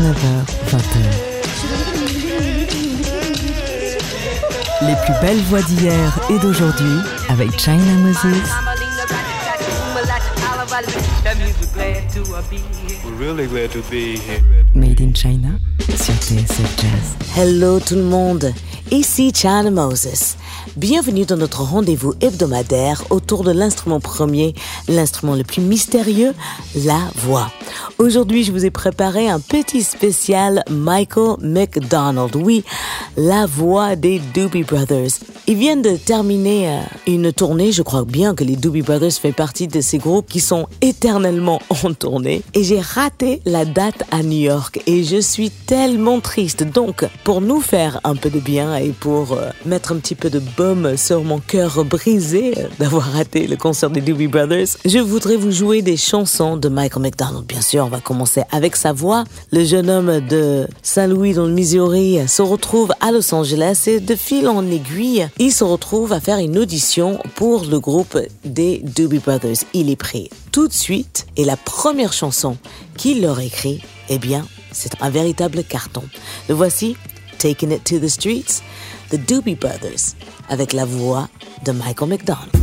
19h, 20h. Les plus belles voix d'hier et d'aujourd'hui avec China Moses. We're really glad to be here. Made in China sur TSF Jazz. Hello tout le monde, ici China Moses. Bienvenue dans notre rendez-vous hebdomadaire autour de l'instrument premier, l'instrument le plus mystérieux, la voix. Aujourd'hui, je vous ai préparé un petit spécial Michael McDonald. Oui, la voix des Doobie Brothers. Ils viennent de terminer euh, une tournée. Je crois bien que les Doobie Brothers fait partie de ces groupes qui sont éternellement en tournée. Et j'ai raté la date à New York et je suis tellement triste. Donc, pour nous faire un peu de bien et pour euh, mettre un petit peu de baume sur mon cœur brisé euh, d'avoir raté le concert des Doobie Brothers, je voudrais vous jouer des chansons de Michael McDonald. Bien sûr, on va commencer avec sa voix. Le jeune homme de Saint-Louis dans le Missouri se retrouve à Los Angeles et de fil en aiguille, il se retrouve à faire une audition pour le groupe des Doobie Brothers. Il est prêt tout de suite et la première chanson qu'il leur écrit, eh bien, c'est un véritable carton. Le voici, Taking It to the Streets, The Doobie Brothers, avec la voix de Michael McDonald.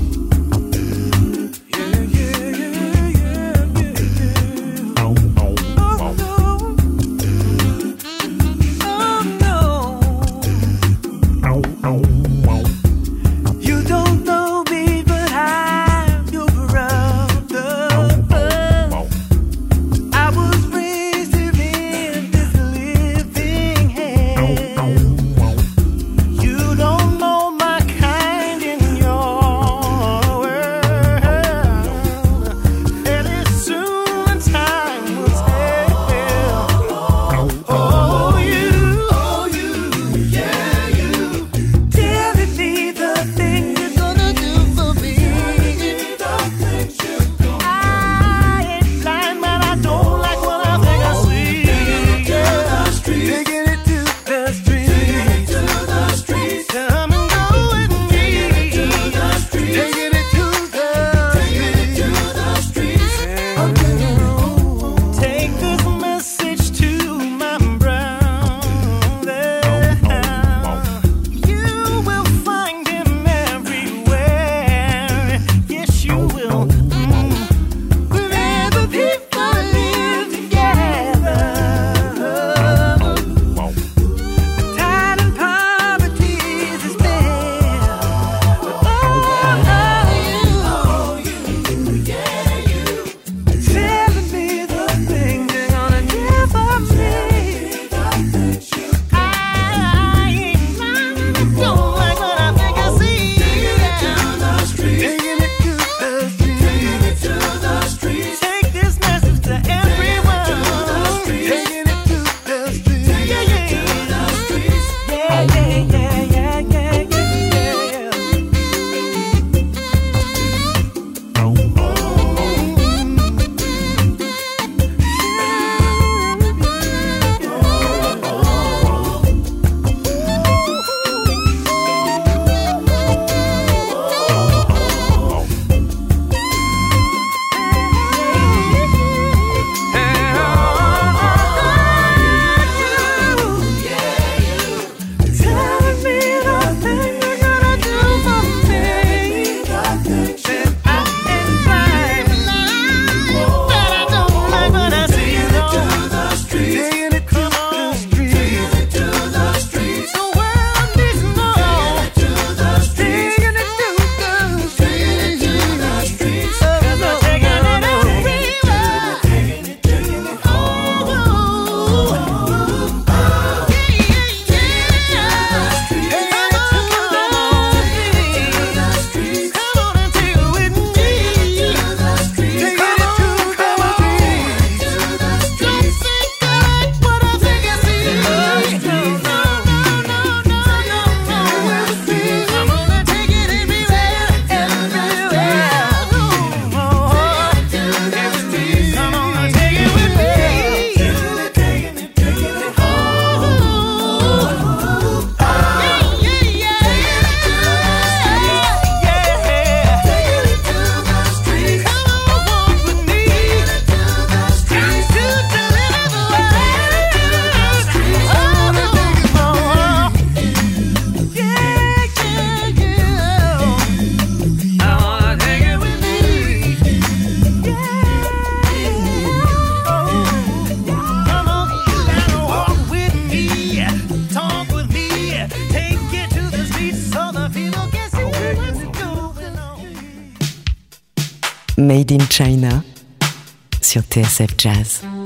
sur TSF Jazz.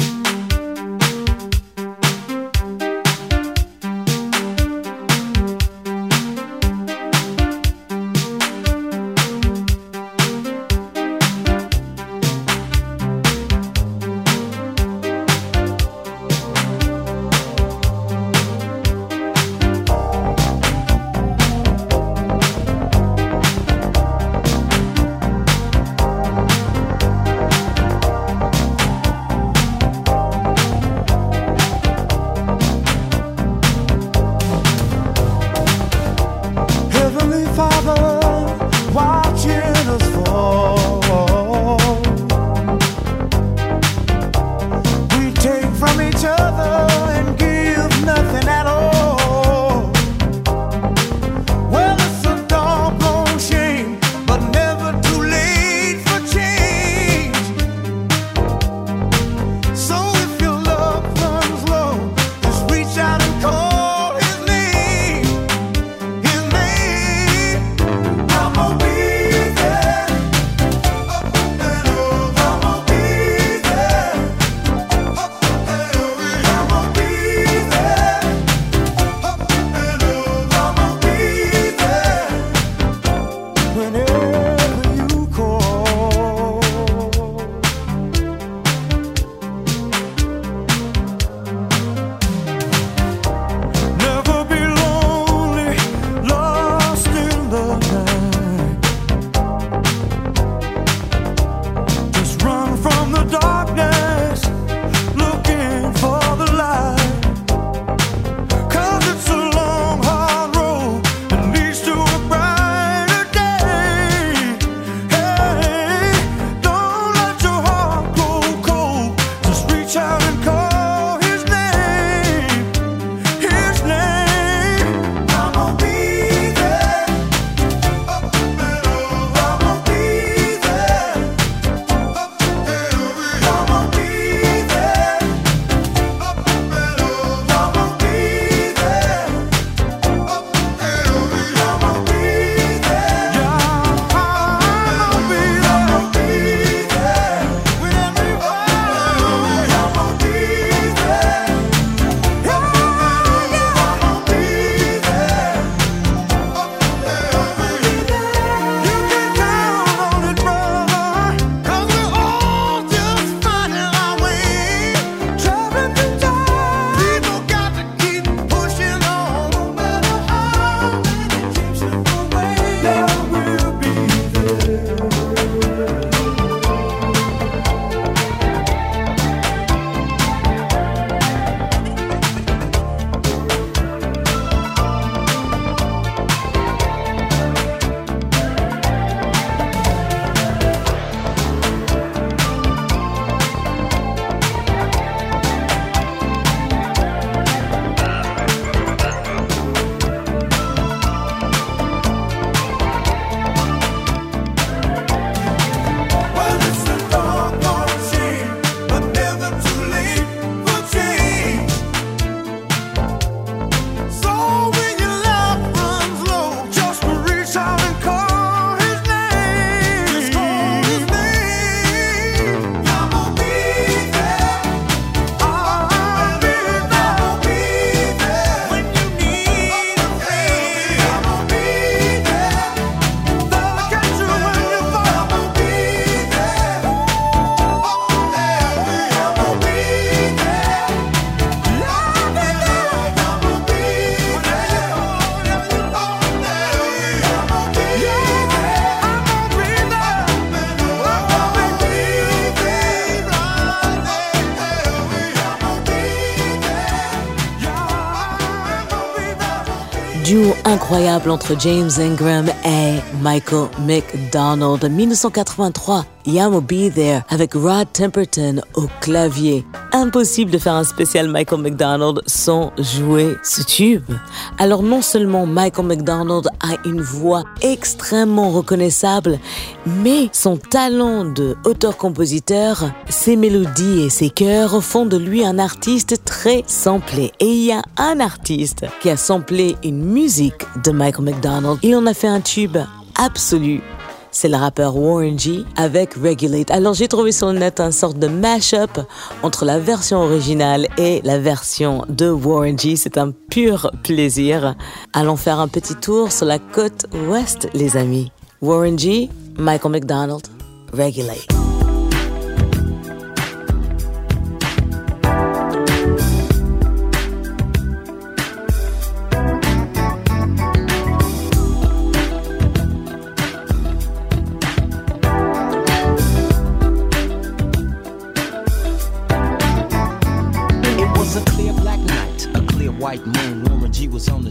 incroyable entre James Ingram et Michael McDonald. 1983, Yamo Be There avec Rod Temperton au clavier impossible de faire un spécial Michael McDonald sans jouer ce tube. Alors non seulement Michael McDonald a une voix extrêmement reconnaissable, mais son talent de auteur-compositeur, ses mélodies et ses chœurs font de lui un artiste très samplé. Et il y a un artiste qui a samplé une musique de Michael McDonald. Il en a fait un tube absolu c'est le rappeur Warren G avec Regulate. Alors j'ai trouvé sur le net un sorte de mash-up entre la version originale et la version de Warren G. C'est un pur plaisir. Allons faire un petit tour sur la côte ouest, les amis. Warren G, Michael McDonald, Regulate.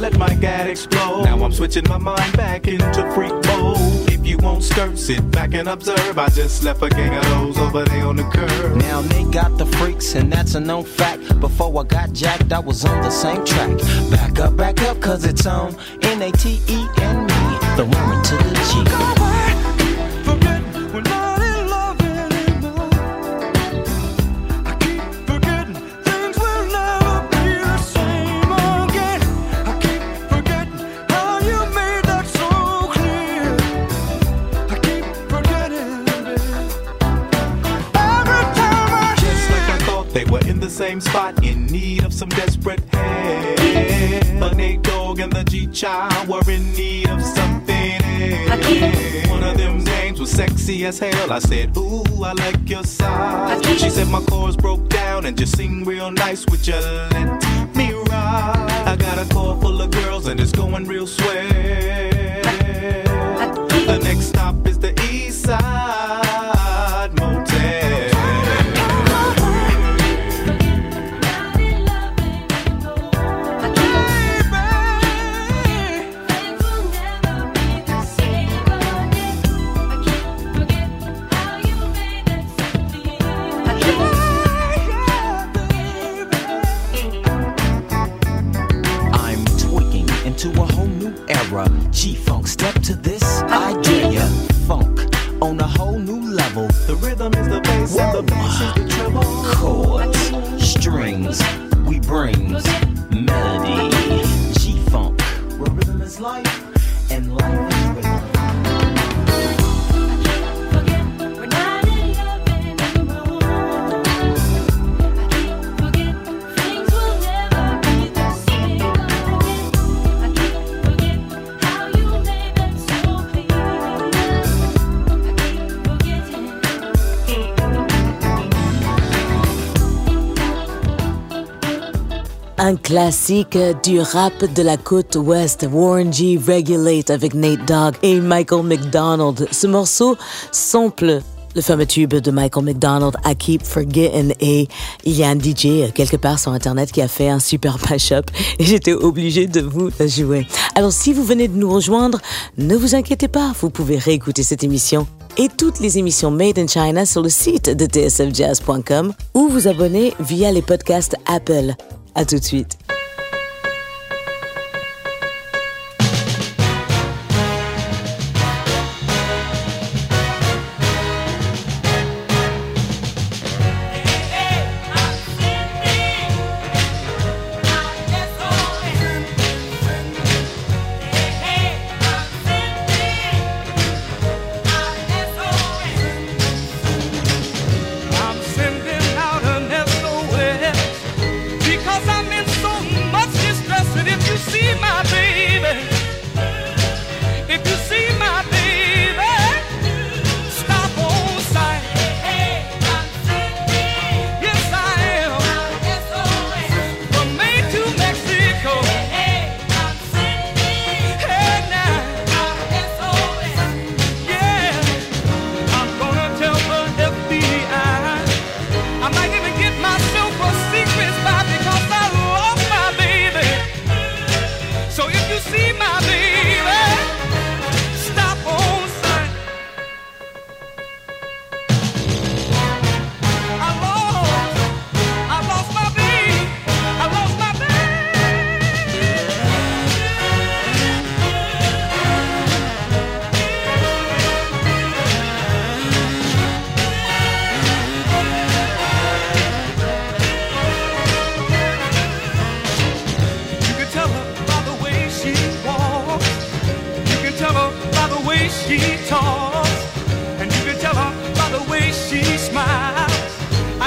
Let my gad explode. Now I'm switching my mind back into freak mode. If you won't skirt, sit back and observe. I just left a gang of those over there on the curb. Now they got the freaks, and that's a known fact. Before I got jacked, I was on the same track. Back up, back up, cause it's on N A T E and me, the woman to the G. in spot, in need of some desperate help. The Nate Dogg and the G Child were in need of something. One of them names was sexy as hell. I said, Ooh, I like your size. She said my chords broke down and just sing real nice. Would you let me ride? I got a car full of girls and it's going real swell. The next stop is the East Side classique du rap de la côte ouest, Warren G. Regulate avec Nate Dogg et Michael McDonald. Ce morceau sample le fameux tube de Michael McDonald, I Keep Forgetting. Et il y a un DJ quelque part sur Internet qui a fait un super mashup et j'étais obligée de vous le jouer. Alors si vous venez de nous rejoindre, ne vous inquiétez pas, vous pouvez réécouter cette émission et toutes les émissions Made in China sur le site de tsfjazz.com ou vous abonner via les podcasts Apple. À tout de suite.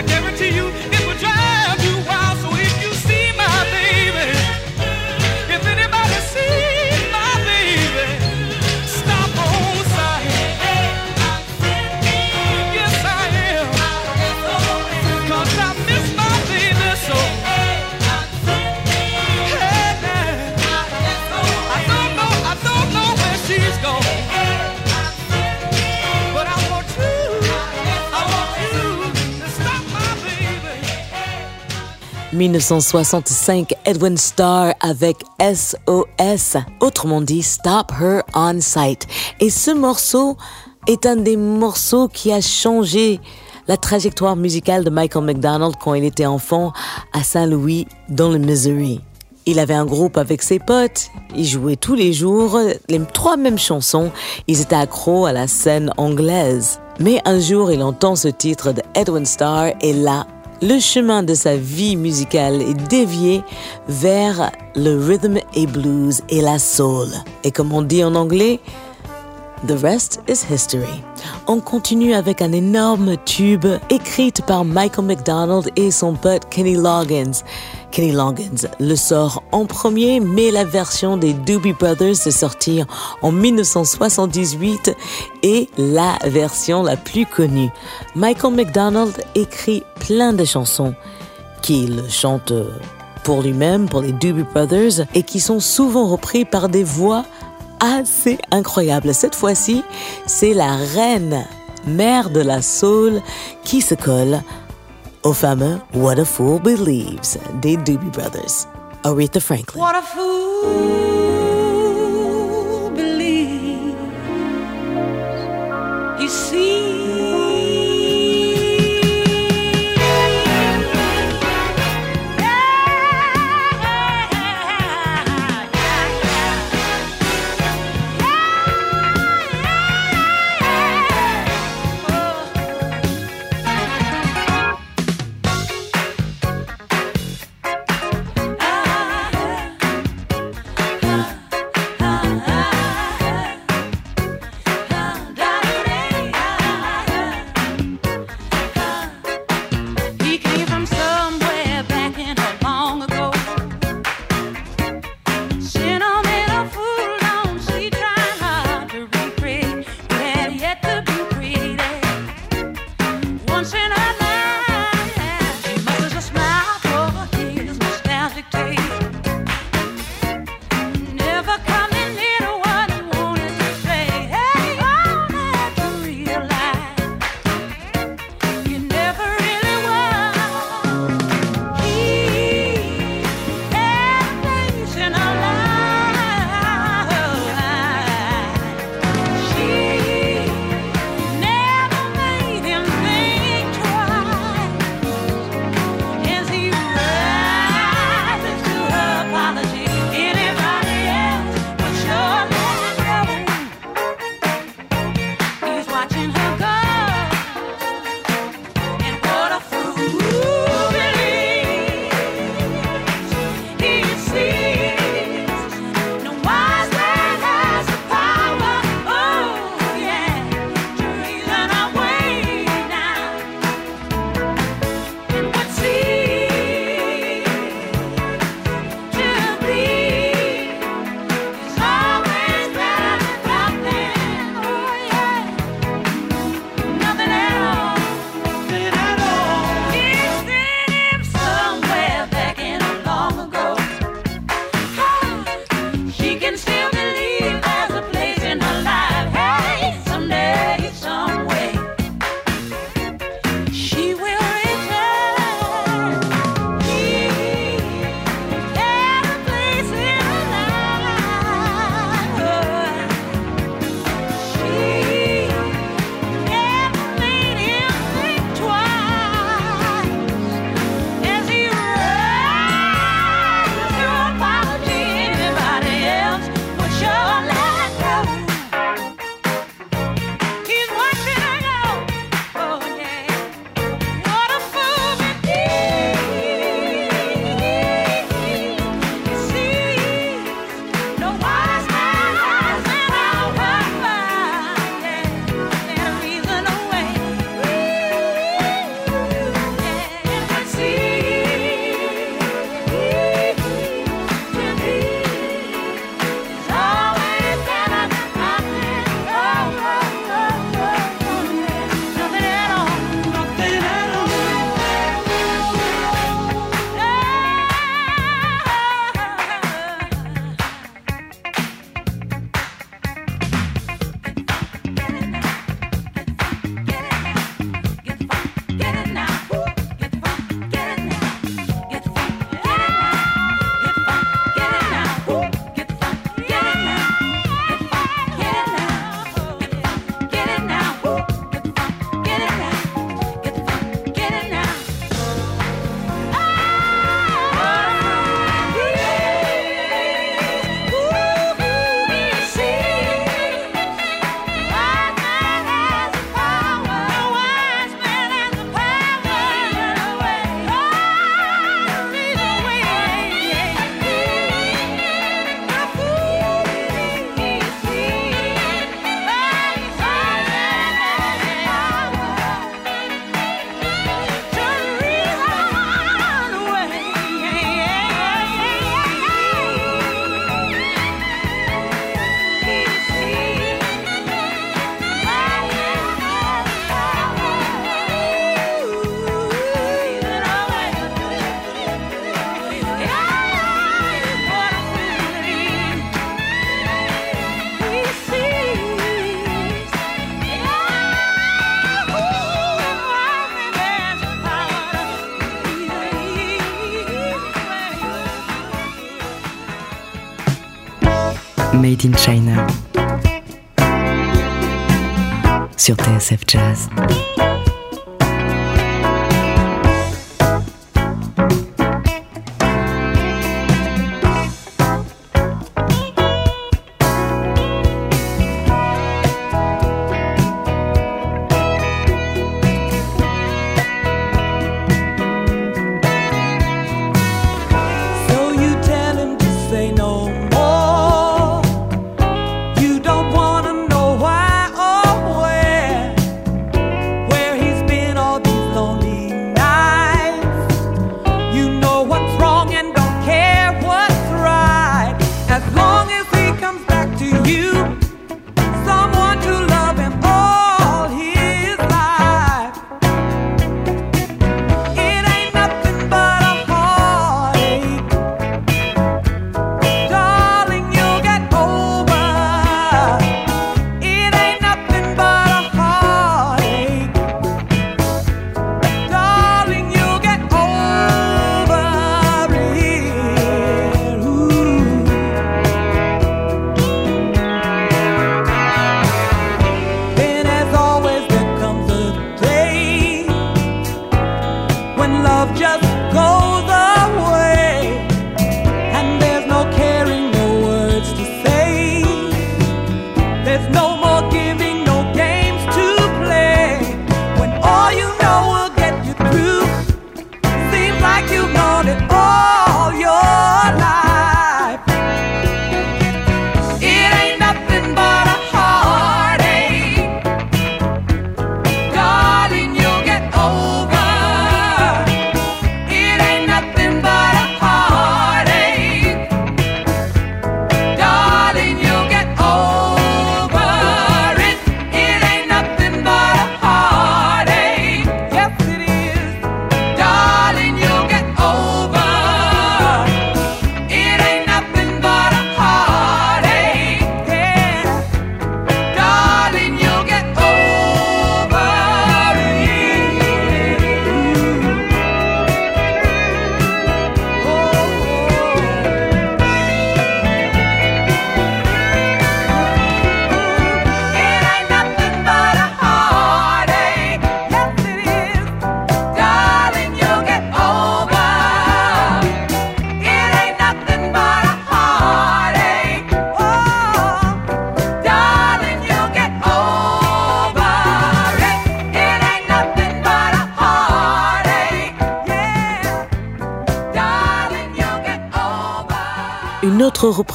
I guarantee you 1965, Edwin Starr avec SOS, autrement dit Stop Her On Sight. Et ce morceau est un des morceaux qui a changé la trajectoire musicale de Michael McDonald quand il était enfant à Saint-Louis, dans le Missouri. Il avait un groupe avec ses potes, ils jouaient tous les jours les trois mêmes chansons, ils étaient accros à la scène anglaise. Mais un jour, il entend ce titre de Edwin Starr et là, le chemin de sa vie musicale est dévié vers le rhythm et blues et la soul. Et comme on dit en anglais, The rest is history. On continue avec un énorme tube écrite par Michael McDonald et son pote Kenny Loggins. Kenny Loggins le sort en premier, mais la version des Doobie Brothers est sortie en 1978 et la version la plus connue. Michael McDonald écrit plein de chansons qu'il chante pour lui-même, pour les Doobie Brothers, et qui sont souvent repris par des voix assez incroyable. Cette fois-ci, c'est la reine, mère de la soul, qui se colle au fameux What a Fool Believes des Doobie Brothers. Aretha Franklin. What a fool TSF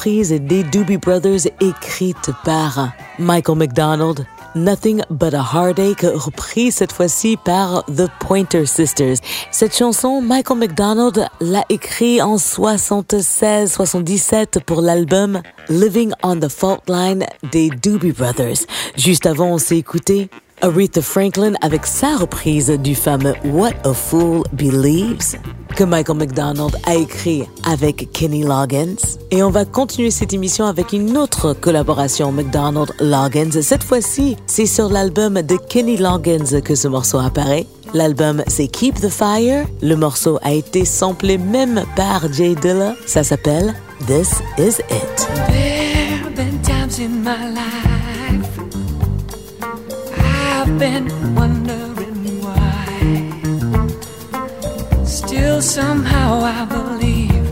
des Doobie Brothers écrite par Michael McDonald. Nothing But a Heartache, reprise cette fois-ci par The Pointer Sisters. Cette chanson, Michael McDonald l'a écrite en 76-77 pour l'album Living on the Fault Line des Doobie Brothers. Juste avant, on s'est écouté Aretha Franklin avec sa reprise du fameux What a Fool Believes que Michael McDonald a écrit avec Kenny Loggins. Et on va continuer cette émission avec une autre collaboration McDonald-Loggins. Cette fois-ci, c'est sur l'album de Kenny Loggins que ce morceau apparaît. L'album, c'est Keep the Fire. Le morceau a été samplé même par Jay Dilla. Ça s'appelle This Is It. I've been wondering why. Still somehow I believe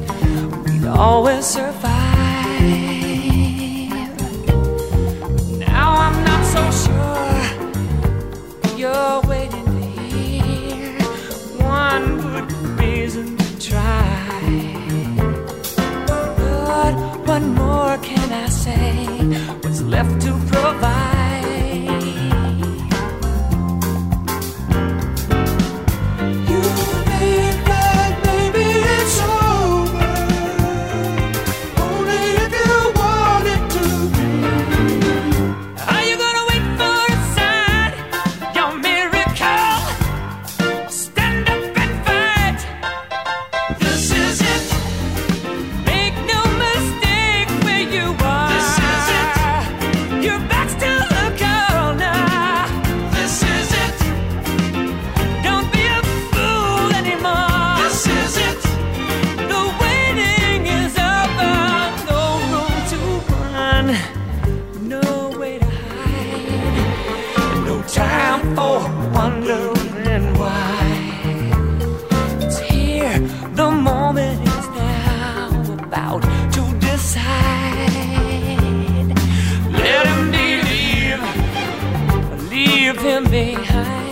we'd always survive. Now I'm not so sure you're waiting to hear one good reason to try. But what more can I say? me high.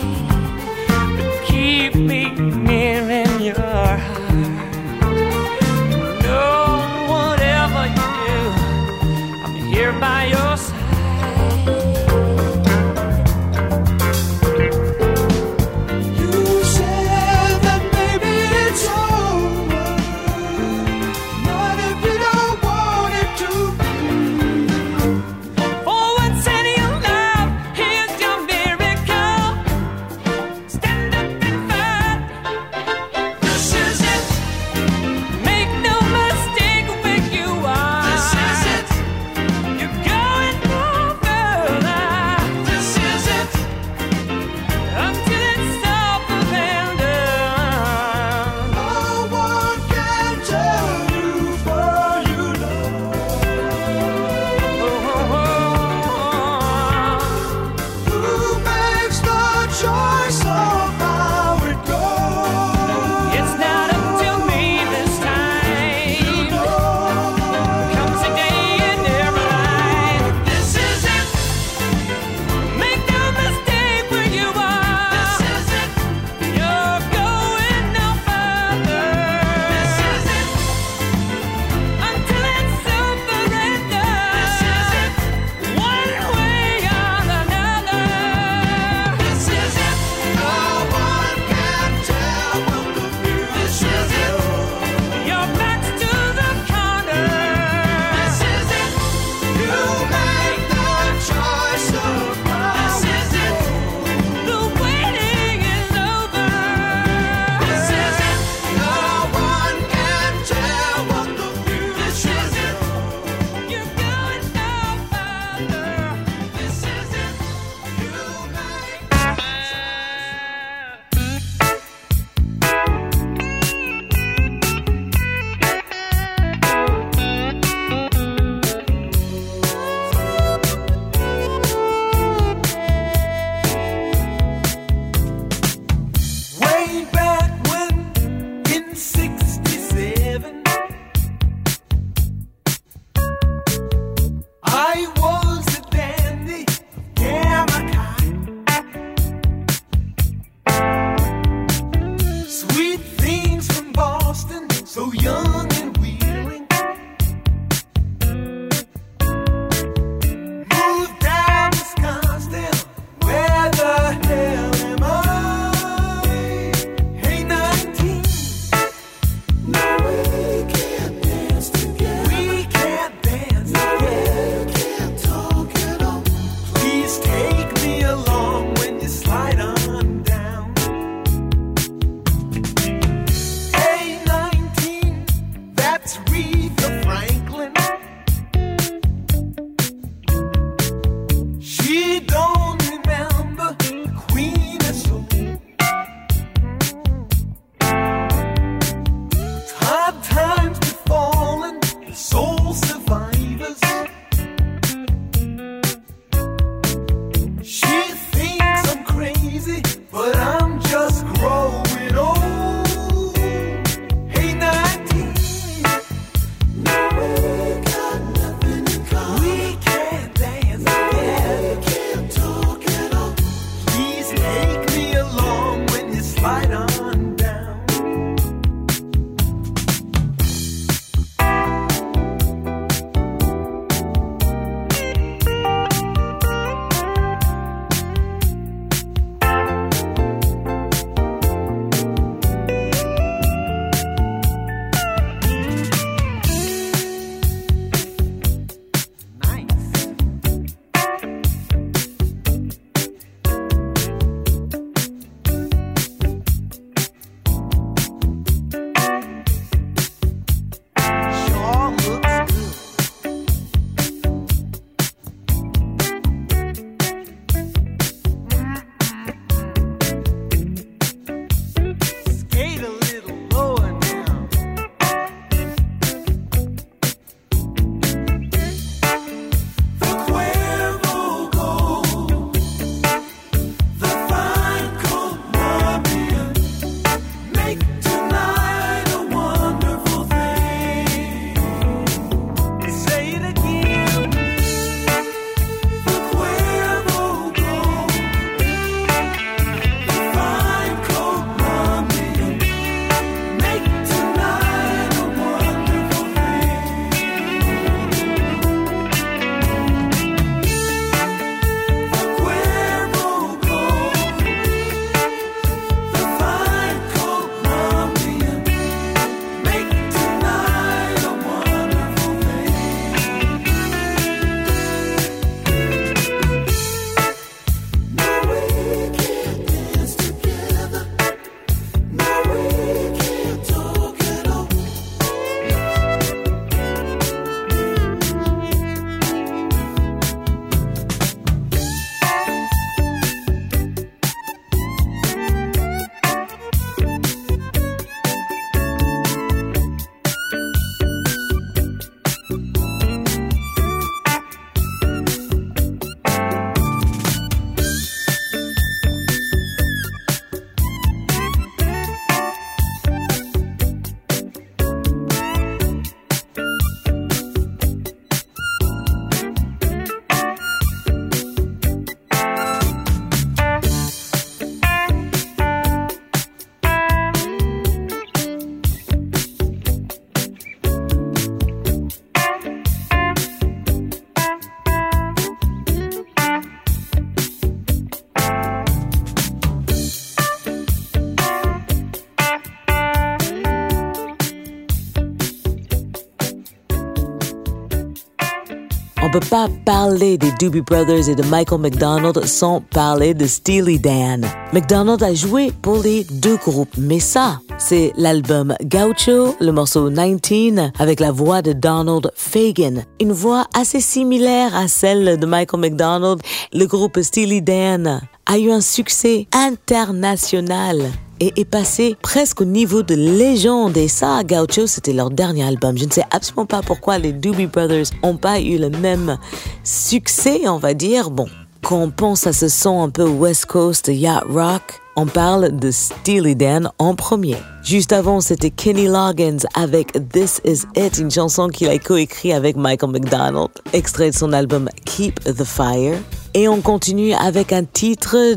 Peut pas parler des Doobie Brothers et de Michael McDonald sans parler de Steely Dan. McDonald a joué pour les deux groupes, mais ça, c'est l'album Gaucho, le morceau 19, avec la voix de Donald Fagan. Une voix assez similaire à celle de Michael McDonald. Le groupe Steely Dan a eu un succès international et est passé presque au niveau de légende. Et ça, Gaucho, c'était leur dernier album. Je ne sais absolument pas pourquoi les Doobie Brothers n'ont pas eu le même succès, on va dire. Bon, quand on pense à ce son un peu West Coast yacht rock, on parle de Steely Dan en premier. Juste avant, c'était Kenny Loggins avec This Is It, une chanson qu'il a coécrit avec Michael McDonald, extrait de son album Keep the Fire. Et on continue avec un titre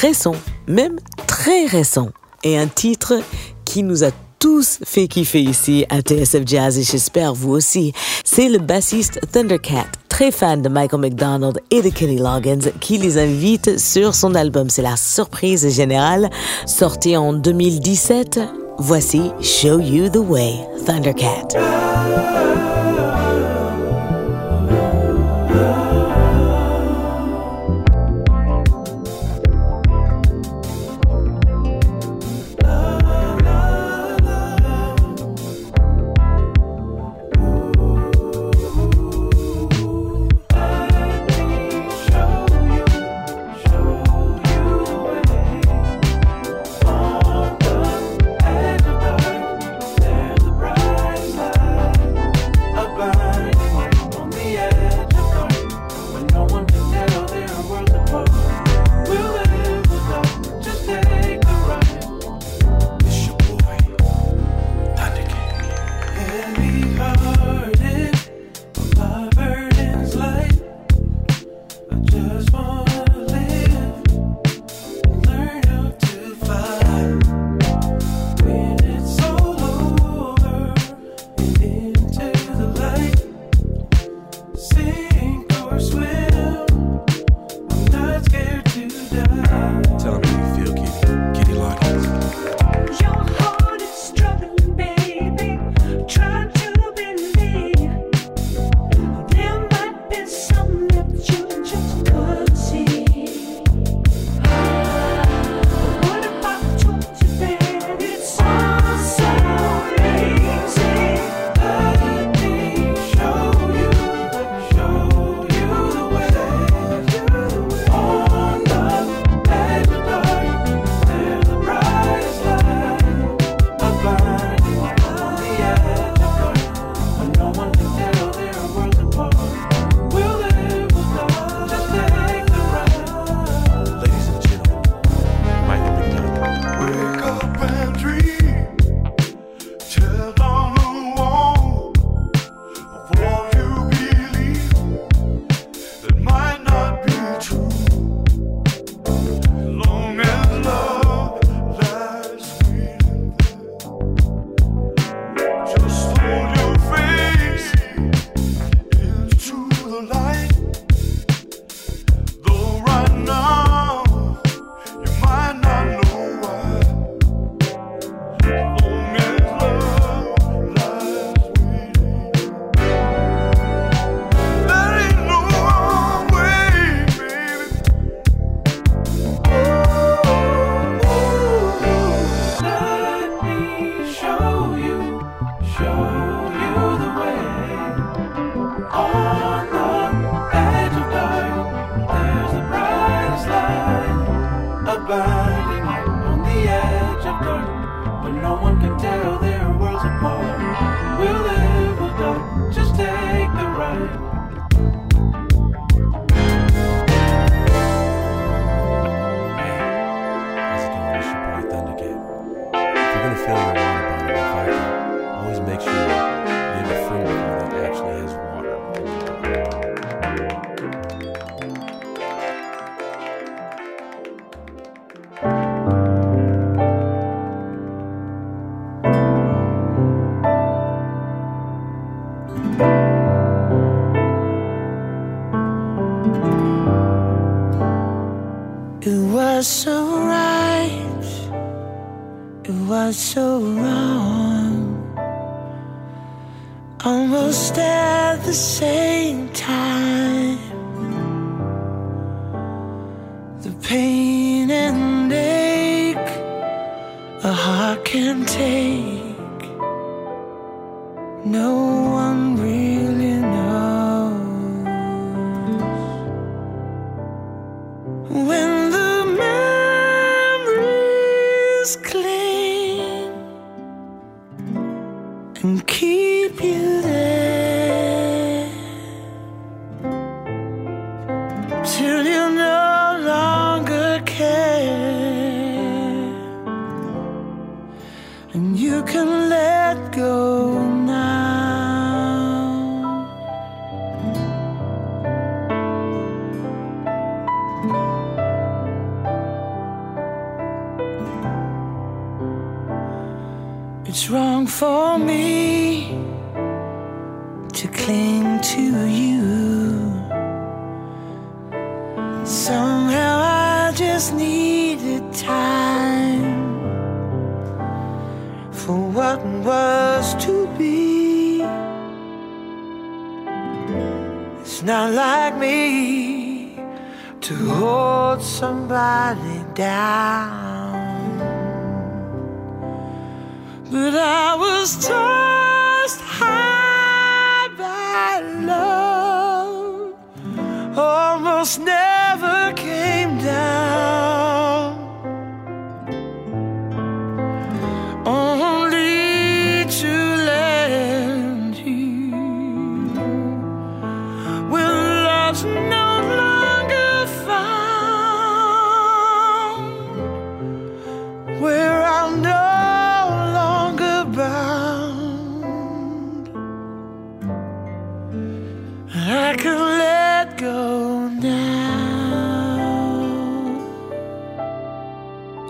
récent, même très récent, et un titre qui nous a tous fait kiffer ici à TSF Jazz et j'espère vous aussi. C'est le bassiste Thundercat, très fan de Michael McDonald et de Kenny Loggins, qui les invite sur son album. C'est la surprise générale, sorti en 2017. Voici Show You the Way, Thundercat.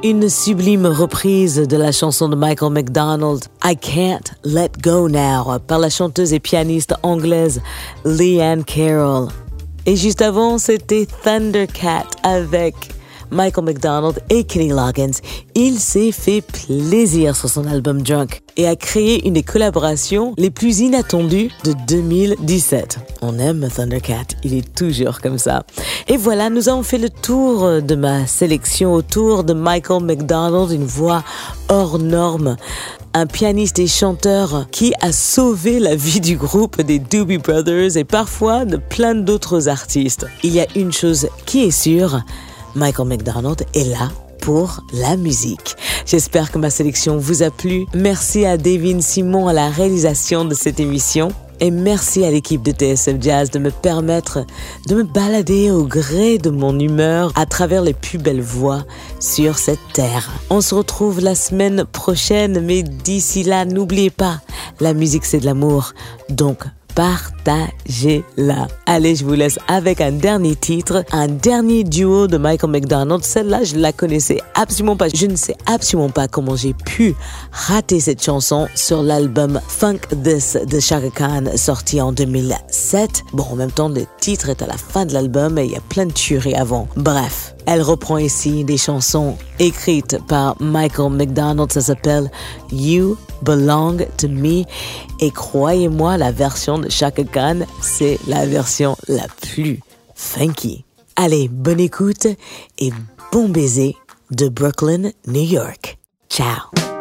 Une sublime reprise de la chanson de Michael McDonald, I Can't Let Go Now, par la chanteuse et pianiste anglaise Leanne Carroll. Et juste avant, c'était Thundercat avec Michael McDonald et Kenny Loggins. Il s'est fait plaisir sur son album Drunk et a créé une des collaborations les plus inattendues de 2017. On aime Thundercat, il est toujours comme ça. Et voilà, nous avons fait le tour de ma sélection autour de Michael McDonald, une voix hors norme un pianiste et chanteur qui a sauvé la vie du groupe des Doobie Brothers et parfois de plein d'autres artistes. Il y a une chose qui est sûre, Michael McDonald est là pour la musique. J'espère que ma sélection vous a plu. Merci à Devin Simon à la réalisation de cette émission. Et merci à l'équipe de TSF Jazz de me permettre de me balader au gré de mon humeur à travers les plus belles voix sur cette terre. On se retrouve la semaine prochaine, mais d'ici là, n'oubliez pas, la musique c'est de l'amour. Donc, partagez-la. Allez, je vous laisse avec un dernier titre, un dernier duo de Michael McDonald. Celle-là, je la connaissais absolument pas. Je ne sais absolument pas comment j'ai pu rater cette chanson sur l'album Funk This de Chaka Khan sorti en 2007. Bon, en même temps, le titre est à la fin de l'album et il y a plein de tueries avant. Bref. Elle reprend ici des chansons écrites par Michael McDonald. Ça s'appelle You Belong to Me. Et croyez-moi, la version de Chaka Khan, c'est la version la plus funky. Allez, bonne écoute et bon baiser de Brooklyn, New York. Ciao.